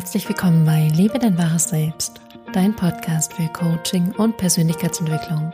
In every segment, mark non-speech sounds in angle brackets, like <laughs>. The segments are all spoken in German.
Herzlich willkommen bei Liebe dein wahres Selbst, dein Podcast für Coaching und Persönlichkeitsentwicklung.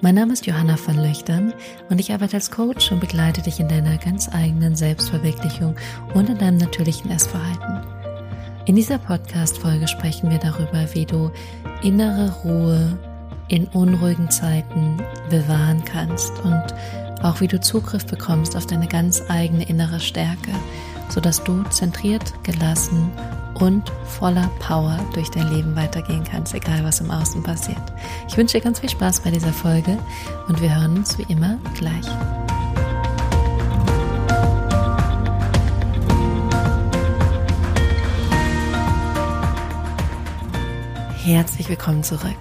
Mein Name ist Johanna von Löchtern und ich arbeite als Coach und begleite dich in deiner ganz eigenen Selbstverwirklichung und in deinem natürlichen Essverhalten. In dieser Podcast-Folge sprechen wir darüber, wie du innere Ruhe in unruhigen Zeiten bewahren kannst und auch wie du Zugriff bekommst auf deine ganz eigene innere Stärke, sodass du zentriert, gelassen und voller Power durch dein Leben weitergehen kannst, egal was im Außen passiert. Ich wünsche dir ganz viel Spaß bei dieser Folge und wir hören uns wie immer gleich. Herzlich willkommen zurück.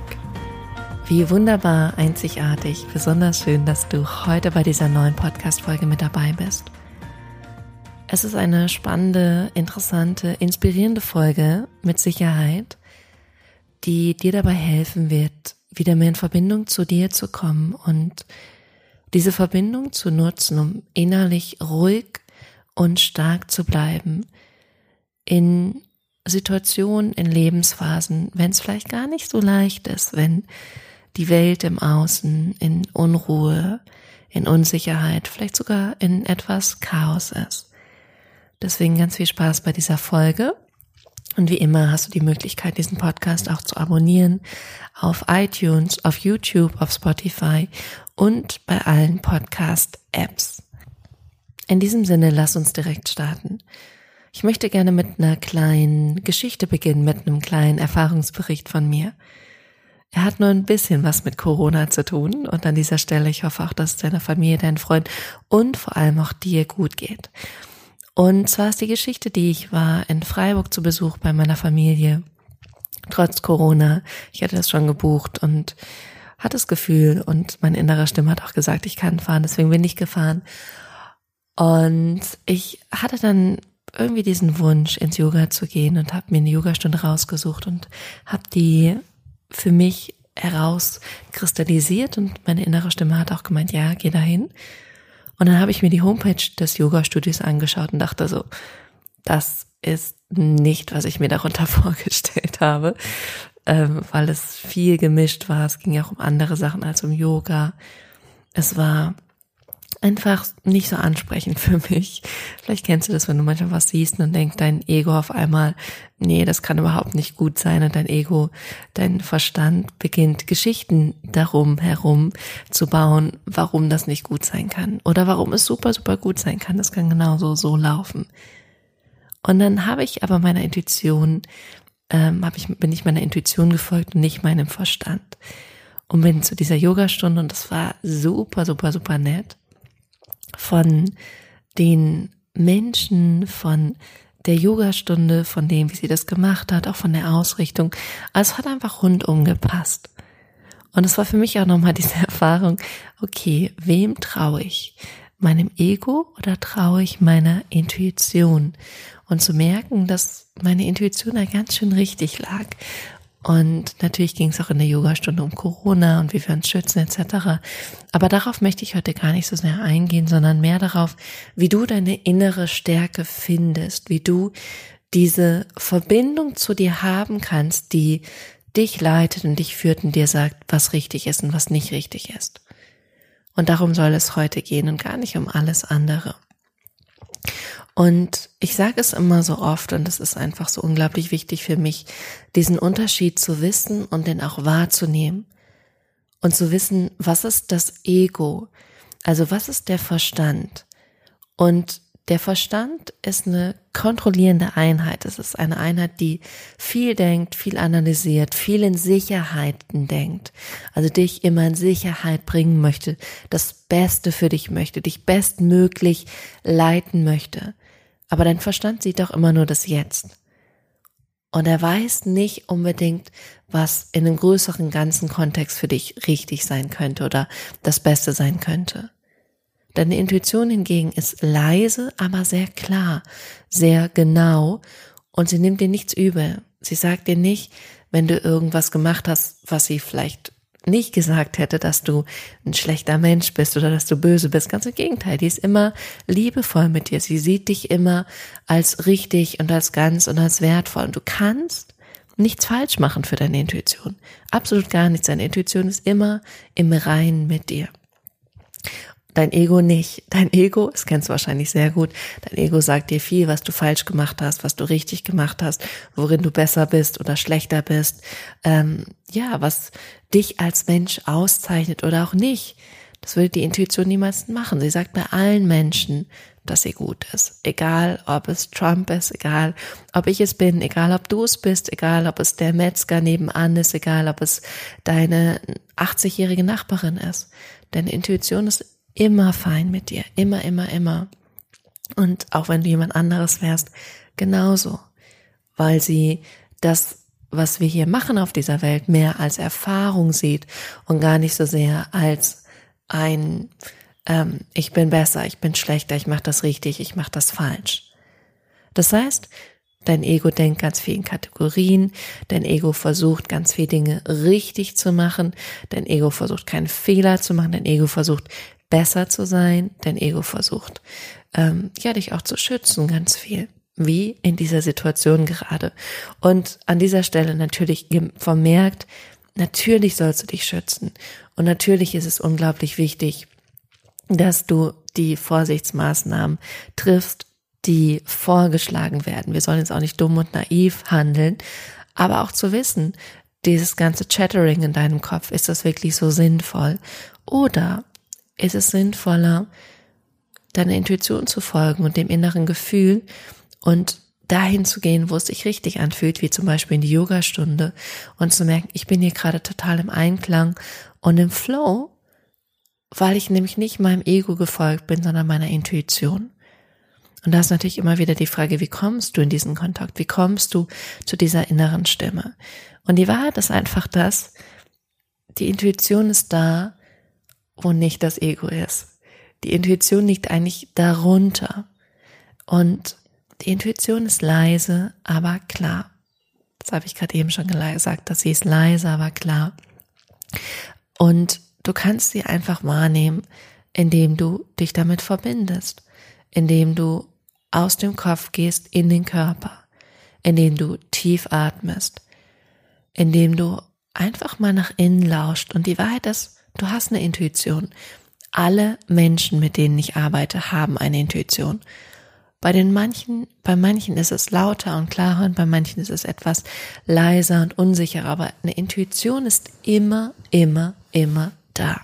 Wie wunderbar, einzigartig, besonders schön, dass du heute bei dieser neuen Podcast-Folge mit dabei bist. Es ist eine spannende, interessante, inspirierende Folge mit Sicherheit, die dir dabei helfen wird, wieder mehr in Verbindung zu dir zu kommen und diese Verbindung zu nutzen, um innerlich ruhig und stark zu bleiben in Situationen, in Lebensphasen, wenn es vielleicht gar nicht so leicht ist, wenn die Welt im Außen in Unruhe, in Unsicherheit, vielleicht sogar in etwas Chaos ist. Deswegen ganz viel Spaß bei dieser Folge. Und wie immer hast du die Möglichkeit, diesen Podcast auch zu abonnieren auf iTunes, auf YouTube, auf Spotify und bei allen Podcast-Apps. In diesem Sinne, lass uns direkt starten. Ich möchte gerne mit einer kleinen Geschichte beginnen, mit einem kleinen Erfahrungsbericht von mir. Er hat nur ein bisschen was mit Corona zu tun und an dieser Stelle, ich hoffe auch, dass es deiner Familie, deinen Freund und vor allem auch dir gut geht. Und zwar ist die Geschichte, die ich war in Freiburg zu Besuch bei meiner Familie, trotz Corona. Ich hatte das schon gebucht und hatte das Gefühl und meine innere Stimme hat auch gesagt, ich kann fahren, deswegen bin ich gefahren. Und ich hatte dann irgendwie diesen Wunsch, ins Yoga zu gehen und habe mir eine Yogastunde rausgesucht und habe die für mich herauskristallisiert und meine innere Stimme hat auch gemeint, ja, geh dahin. Und dann habe ich mir die Homepage des Yoga-Studios angeschaut und dachte so, das ist nicht, was ich mir darunter <laughs> vorgestellt habe, ähm, weil es viel gemischt war. Es ging ja auch um andere Sachen als um Yoga. Es war einfach nicht so ansprechend für mich. Vielleicht kennst du das, wenn du manchmal was siehst und denkst dein Ego auf einmal, nee, das kann überhaupt nicht gut sein und dein Ego, dein Verstand beginnt Geschichten darum herum zu bauen, warum das nicht gut sein kann oder warum es super, super gut sein kann. Das kann genauso so laufen. Und dann habe ich aber meiner Intuition, ähm, hab ich, bin ich meiner Intuition gefolgt und nicht meinem Verstand. Und bin zu dieser Yogastunde und das war super, super, super nett von den Menschen, von der Yogastunde, von dem, wie sie das gemacht hat, auch von der Ausrichtung. Also es hat einfach rundum gepasst. Und es war für mich auch nochmal <laughs> diese Erfahrung, okay, wem traue ich? Meinem Ego oder traue ich meiner Intuition? Und zu merken, dass meine Intuition da ganz schön richtig lag und natürlich ging es auch in der Yogastunde um Corona und wie wir uns schützen etc. Aber darauf möchte ich heute gar nicht so sehr eingehen, sondern mehr darauf, wie du deine innere Stärke findest, wie du diese Verbindung zu dir haben kannst, die dich leitet und dich führt und dir sagt, was richtig ist und was nicht richtig ist. Und darum soll es heute gehen und gar nicht um alles andere. Und ich sage es immer so oft und es ist einfach so unglaublich wichtig für mich, diesen Unterschied zu wissen und den auch wahrzunehmen und zu wissen, was ist das Ego, also was ist der Verstand und der Verstand ist eine kontrollierende Einheit. Es ist eine Einheit, die viel denkt, viel analysiert, viel in Sicherheiten denkt. Also dich immer in Sicherheit bringen möchte, das Beste für dich möchte, dich bestmöglich leiten möchte. Aber dein Verstand sieht doch immer nur das Jetzt. Und er weiß nicht unbedingt, was in einem größeren ganzen Kontext für dich richtig sein könnte oder das Beste sein könnte. Deine Intuition hingegen ist leise, aber sehr klar, sehr genau und sie nimmt dir nichts übel. Sie sagt dir nicht, wenn du irgendwas gemacht hast, was sie vielleicht nicht gesagt hätte, dass du ein schlechter Mensch bist oder dass du böse bist. Ganz im Gegenteil, die ist immer liebevoll mit dir. Sie sieht dich immer als richtig und als ganz und als wertvoll. Und du kannst nichts falsch machen für deine Intuition. Absolut gar nichts. Deine Intuition ist immer im Reinen mit dir. Dein Ego nicht. Dein Ego, das kennst du wahrscheinlich sehr gut, dein Ego sagt dir viel, was du falsch gemacht hast, was du richtig gemacht hast, worin du besser bist oder schlechter bist. Ähm, ja, was dich als Mensch auszeichnet oder auch nicht. Das würde die Intuition niemals machen. Sie sagt bei allen Menschen, dass sie gut ist. Egal, ob es Trump ist, egal, ob ich es bin, egal, ob du es bist, egal, ob es der Metzger nebenan ist, egal, ob es deine 80-jährige Nachbarin ist. Deine Intuition ist immer fein mit dir. Immer, immer, immer. Und auch wenn du jemand anderes wärst, genauso. Weil sie das, was wir hier machen auf dieser Welt, mehr als Erfahrung sieht und gar nicht so sehr als ein, ähm, ich bin besser, ich bin schlechter, ich mache das richtig, ich mache das falsch. Das heißt, Dein Ego denkt ganz viel in Kategorien. Dein Ego versucht ganz viele Dinge richtig zu machen. Dein Ego versucht keinen Fehler zu machen. Dein Ego versucht besser zu sein, dein Ego versucht, ähm, ja, dich auch zu schützen, ganz viel. Wie in dieser Situation gerade. Und an dieser Stelle natürlich vermerkt, natürlich sollst du dich schützen. Und natürlich ist es unglaublich wichtig, dass du die Vorsichtsmaßnahmen triffst, die vorgeschlagen werden. Wir sollen jetzt auch nicht dumm und naiv handeln, aber auch zu wissen, dieses ganze Chattering in deinem Kopf, ist das wirklich so sinnvoll? Oder ist es sinnvoller, deiner Intuition zu folgen und dem inneren Gefühl und dahin zu gehen, wo es sich richtig anfühlt, wie zum Beispiel in die Yogastunde und zu merken, ich bin hier gerade total im Einklang und im Flow, weil ich nämlich nicht meinem Ego gefolgt bin, sondern meiner Intuition. Und da ist natürlich immer wieder die Frage, wie kommst du in diesen Kontakt? Wie kommst du zu dieser inneren Stimme? Und die Wahrheit ist einfach das, die Intuition ist da, wo nicht das Ego ist. Die Intuition liegt eigentlich darunter. Und die Intuition ist leise, aber klar. Das habe ich gerade eben schon gesagt, dass sie ist leise, aber klar. Und du kannst sie einfach wahrnehmen, indem du dich damit verbindest, indem du aus dem Kopf gehst in den Körper, indem du tief atmest, indem du einfach mal nach innen lauscht. Und die Wahrheit ist, Du hast eine Intuition. Alle Menschen, mit denen ich arbeite, haben eine Intuition. Bei den manchen, bei manchen ist es lauter und klarer und bei manchen ist es etwas leiser und unsicherer, aber eine Intuition ist immer, immer, immer da.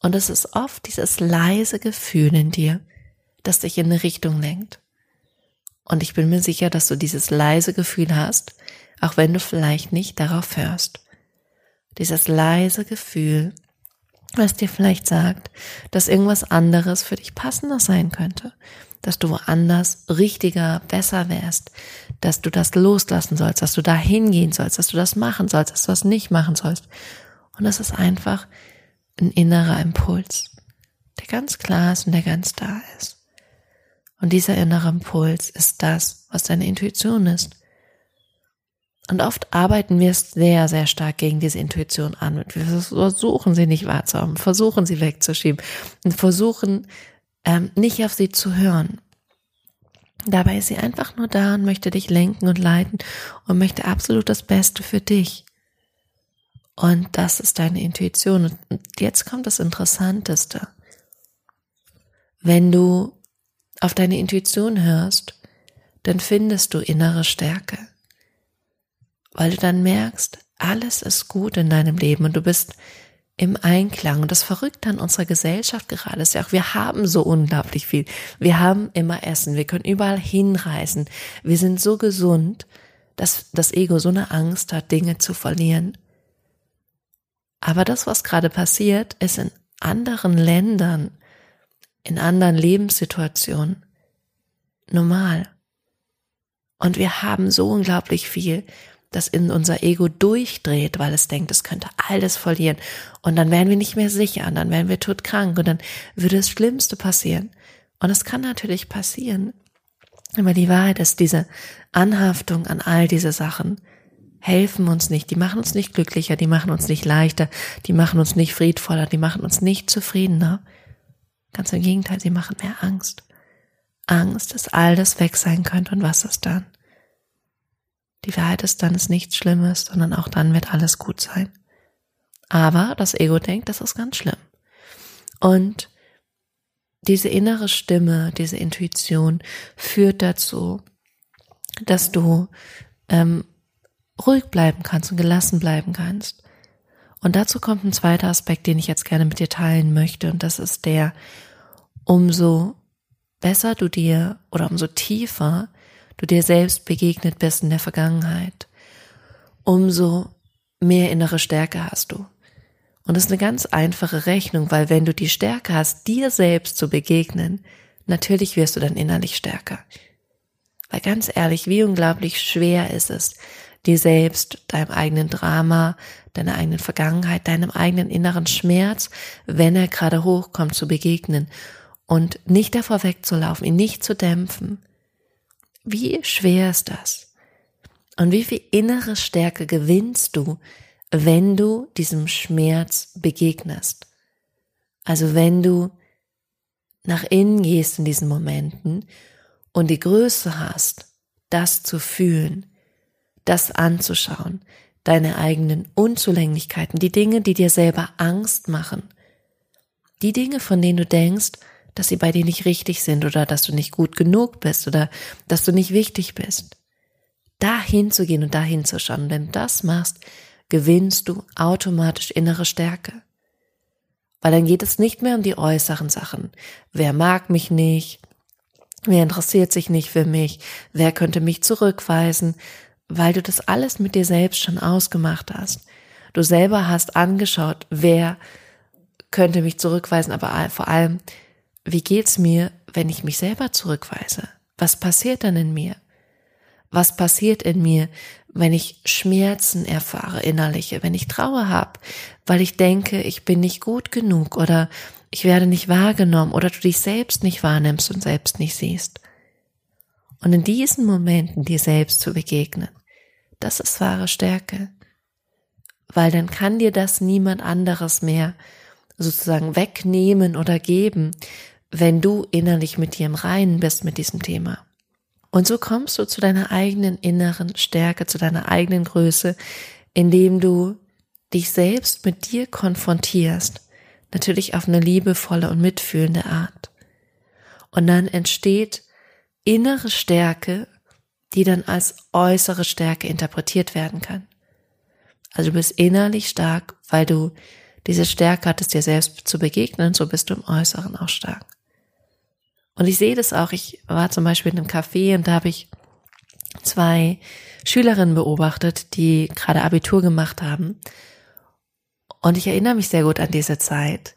Und es ist oft dieses leise Gefühl in dir, das dich in eine Richtung lenkt. Und ich bin mir sicher, dass du dieses leise Gefühl hast, auch wenn du vielleicht nicht darauf hörst dieses leise Gefühl, was dir vielleicht sagt, dass irgendwas anderes für dich passender sein könnte, dass du woanders richtiger, besser wärst, dass du das loslassen sollst, dass du da hingehen sollst, dass du das machen sollst, dass du das nicht machen sollst. Und das ist einfach ein innerer Impuls, der ganz klar ist und der ganz da ist. Und dieser innere Impuls ist das, was deine Intuition ist. Und oft arbeiten wir sehr, sehr stark gegen diese Intuition an. Und wir versuchen sie nicht wahrzuhaben, versuchen sie wegzuschieben und versuchen ähm, nicht auf sie zu hören. Dabei ist sie einfach nur da und möchte dich lenken und leiten und möchte absolut das Beste für dich. Und das ist deine Intuition. Und jetzt kommt das Interessanteste. Wenn du auf deine Intuition hörst, dann findest du innere Stärke weil du dann merkst, alles ist gut in deinem Leben und du bist im Einklang. Und das Verrückte an unserer Gesellschaft gerade ist ja auch, wir haben so unglaublich viel. Wir haben immer Essen, wir können überall hinreisen. Wir sind so gesund, dass das Ego so eine Angst hat, Dinge zu verlieren. Aber das, was gerade passiert, ist in anderen Ländern, in anderen Lebenssituationen normal. Und wir haben so unglaublich viel das in unser Ego durchdreht, weil es denkt, es könnte alles verlieren. Und dann wären wir nicht mehr sicher und dann wären wir todkrank und dann würde das Schlimmste passieren. Und es kann natürlich passieren. Aber die Wahrheit ist, diese Anhaftung an all diese Sachen helfen uns nicht, die machen uns nicht glücklicher, die machen uns nicht leichter, die machen uns nicht friedvoller, die machen uns nicht zufriedener. Ganz im Gegenteil, sie machen mehr Angst. Angst, dass all das weg sein könnte und was ist dann? Die Wahrheit ist dann ist nichts Schlimmes, sondern auch dann wird alles gut sein. Aber das Ego denkt, das ist ganz schlimm. Und diese innere Stimme, diese Intuition führt dazu, dass du ähm, ruhig bleiben kannst und gelassen bleiben kannst. Und dazu kommt ein zweiter Aspekt, den ich jetzt gerne mit dir teilen möchte, und das ist der, umso besser du dir oder umso tiefer du dir selbst begegnet bist in der Vergangenheit, umso mehr innere Stärke hast du. Und das ist eine ganz einfache Rechnung, weil wenn du die Stärke hast, dir selbst zu begegnen, natürlich wirst du dann innerlich stärker. Weil ganz ehrlich, wie unglaublich schwer ist es, dir selbst, deinem eigenen Drama, deiner eigenen Vergangenheit, deinem eigenen inneren Schmerz, wenn er gerade hochkommt, zu begegnen und nicht davor wegzulaufen, ihn nicht zu dämpfen. Wie schwer ist das? Und wie viel innere Stärke gewinnst du, wenn du diesem Schmerz begegnest? Also wenn du nach innen gehst in diesen Momenten und die Größe hast, das zu fühlen, das anzuschauen, deine eigenen Unzulänglichkeiten, die Dinge, die dir selber Angst machen, die Dinge, von denen du denkst, dass sie bei dir nicht richtig sind oder dass du nicht gut genug bist oder dass du nicht wichtig bist. Da hinzugehen und da hinzuschauen. Und wenn du das machst, gewinnst du automatisch innere Stärke. Weil dann geht es nicht mehr um die äußeren Sachen. Wer mag mich nicht? Wer interessiert sich nicht für mich? Wer könnte mich zurückweisen? Weil du das alles mit dir selbst schon ausgemacht hast. Du selber hast angeschaut, wer könnte mich zurückweisen, aber vor allem, wie geht's mir, wenn ich mich selber zurückweise? Was passiert dann in mir? Was passiert in mir, wenn ich Schmerzen erfahre, innerliche, wenn ich Trauer habe, weil ich denke, ich bin nicht gut genug oder ich werde nicht wahrgenommen oder du dich selbst nicht wahrnimmst und selbst nicht siehst. Und in diesen Momenten dir selbst zu begegnen, das ist wahre Stärke. Weil dann kann dir das niemand anderes mehr sozusagen wegnehmen oder geben, wenn du innerlich mit dir im Reinen bist mit diesem Thema. Und so kommst du zu deiner eigenen inneren Stärke, zu deiner eigenen Größe, indem du dich selbst mit dir konfrontierst, natürlich auf eine liebevolle und mitfühlende Art. Und dann entsteht innere Stärke, die dann als äußere Stärke interpretiert werden kann. Also du bist innerlich stark, weil du diese Stärke hattest, dir selbst zu begegnen, so bist du im Äußeren auch stark. Und ich sehe das auch, ich war zum Beispiel in einem Café und da habe ich zwei Schülerinnen beobachtet, die gerade Abitur gemacht haben. Und ich erinnere mich sehr gut an diese Zeit.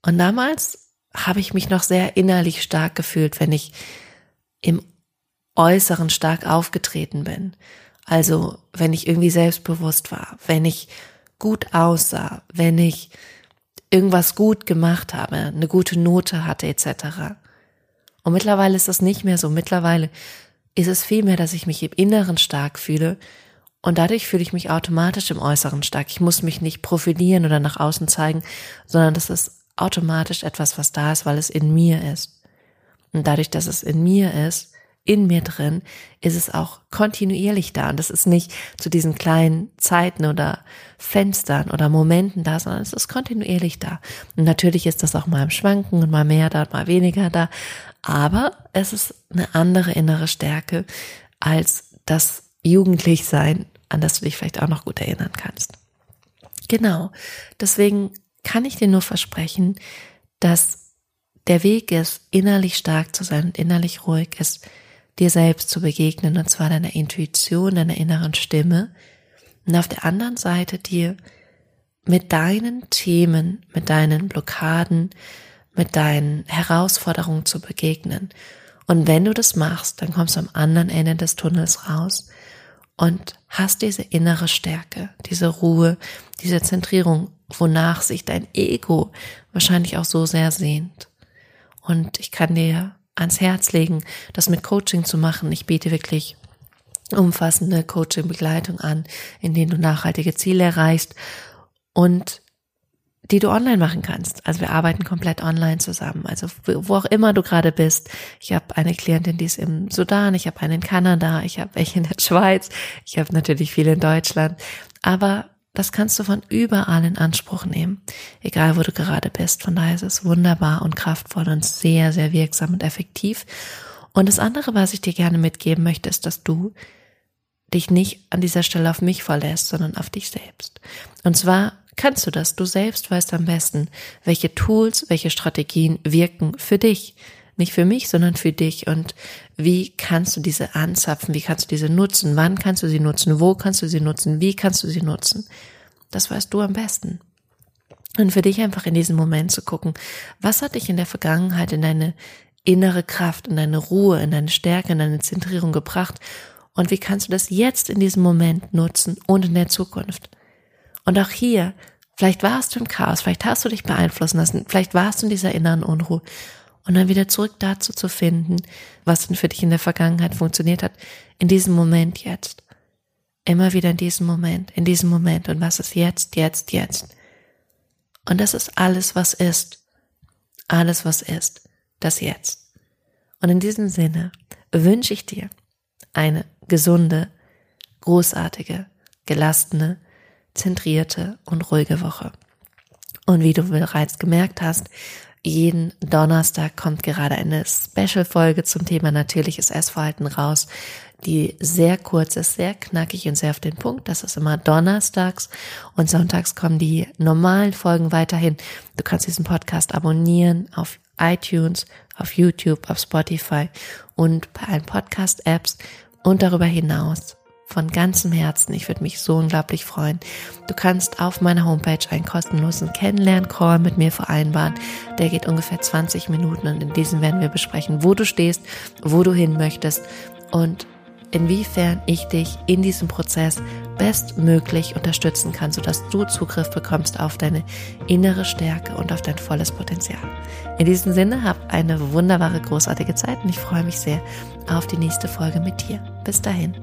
Und damals habe ich mich noch sehr innerlich stark gefühlt, wenn ich im Äußeren stark aufgetreten bin. Also wenn ich irgendwie selbstbewusst war, wenn ich gut aussah, wenn ich irgendwas gut gemacht habe, eine gute Note hatte etc. Und mittlerweile ist das nicht mehr so. Mittlerweile ist es vielmehr, dass ich mich im Inneren stark fühle und dadurch fühle ich mich automatisch im Äußeren stark. Ich muss mich nicht profilieren oder nach außen zeigen, sondern das ist automatisch etwas, was da ist, weil es in mir ist. Und dadurch, dass es in mir ist, in mir drin, ist es auch kontinuierlich da. Und das ist nicht zu diesen kleinen Zeiten oder Fenstern oder Momenten da, sondern es ist kontinuierlich da. Und natürlich ist das auch mal im Schwanken und mal mehr da mal weniger da. Aber es ist eine andere innere Stärke als das Jugendlichsein, an das du dich vielleicht auch noch gut erinnern kannst. Genau. Deswegen kann ich dir nur versprechen, dass der Weg ist, innerlich stark zu sein und innerlich ruhig ist, dir selbst zu begegnen, und zwar deiner Intuition, deiner inneren Stimme, und auf der anderen Seite dir mit deinen Themen, mit deinen Blockaden, mit deinen Herausforderungen zu begegnen. Und wenn du das machst, dann kommst du am anderen Ende des Tunnels raus und hast diese innere Stärke, diese Ruhe, diese Zentrierung, wonach sich dein Ego wahrscheinlich auch so sehr sehnt. Und ich kann dir ans Herz legen, das mit Coaching zu machen. Ich biete wirklich umfassende Coaching-Begleitung an, in denen du nachhaltige Ziele erreichst und die du online machen kannst. Also wir arbeiten komplett online zusammen. Also wo auch immer du gerade bist. Ich habe eine Klientin, die ist im Sudan, ich habe eine in Kanada, ich habe welche in der Schweiz, ich habe natürlich viele in Deutschland. Aber das kannst du von überall in Anspruch nehmen, egal wo du gerade bist. Von daher ist es wunderbar und kraftvoll und sehr, sehr wirksam und effektiv. Und das andere, was ich dir gerne mitgeben möchte, ist, dass du dich nicht an dieser Stelle auf mich verlässt, sondern auf dich selbst. Und zwar kannst du das. Du selbst weißt am besten, welche Tools, welche Strategien wirken für dich. Nicht für mich, sondern für dich. Und wie kannst du diese anzapfen? Wie kannst du diese nutzen? Wann kannst du sie nutzen? Wo kannst du sie nutzen? Wie kannst du sie nutzen? Das weißt du am besten. Und für dich einfach in diesem Moment zu gucken, was hat dich in der Vergangenheit in deine innere Kraft, in deine Ruhe, in deine Stärke, in deine Zentrierung gebracht und wie kannst du das jetzt in diesem Moment nutzen und in der Zukunft? Und auch hier, vielleicht warst du im Chaos, vielleicht hast du dich beeinflussen lassen, vielleicht warst du in dieser inneren Unruhe und dann wieder zurück dazu zu finden, was denn für dich in der Vergangenheit funktioniert hat, in diesem Moment jetzt. Immer wieder in diesem Moment, in diesem Moment und was ist jetzt, jetzt, jetzt. Und das ist alles, was ist. Alles, was ist. Das Jetzt. Und in diesem Sinne wünsche ich dir eine gesunde, großartige, gelassene, zentrierte und ruhige Woche. Und wie du bereits gemerkt hast, jeden Donnerstag kommt gerade eine Special-Folge zum Thema natürliches Essverhalten raus, die sehr kurz ist, sehr knackig und sehr auf den Punkt. Das ist immer donnerstags und sonntags kommen die normalen Folgen weiterhin. Du kannst diesen Podcast abonnieren auf iTunes, auf YouTube, auf Spotify und bei allen Podcast-Apps und darüber hinaus von ganzem Herzen. Ich würde mich so unglaublich freuen. Du kannst auf meiner Homepage einen kostenlosen Kennenlern-Call mit mir vereinbaren. Der geht ungefähr 20 Minuten und in diesem werden wir besprechen, wo du stehst, wo du hin möchtest und inwiefern ich dich in diesem Prozess bestmöglich unterstützen kann, sodass du Zugriff bekommst auf deine innere Stärke und auf dein volles Potenzial. In diesem Sinne, hab eine wunderbare, großartige Zeit und ich freue mich sehr auf die nächste Folge mit dir. Bis dahin.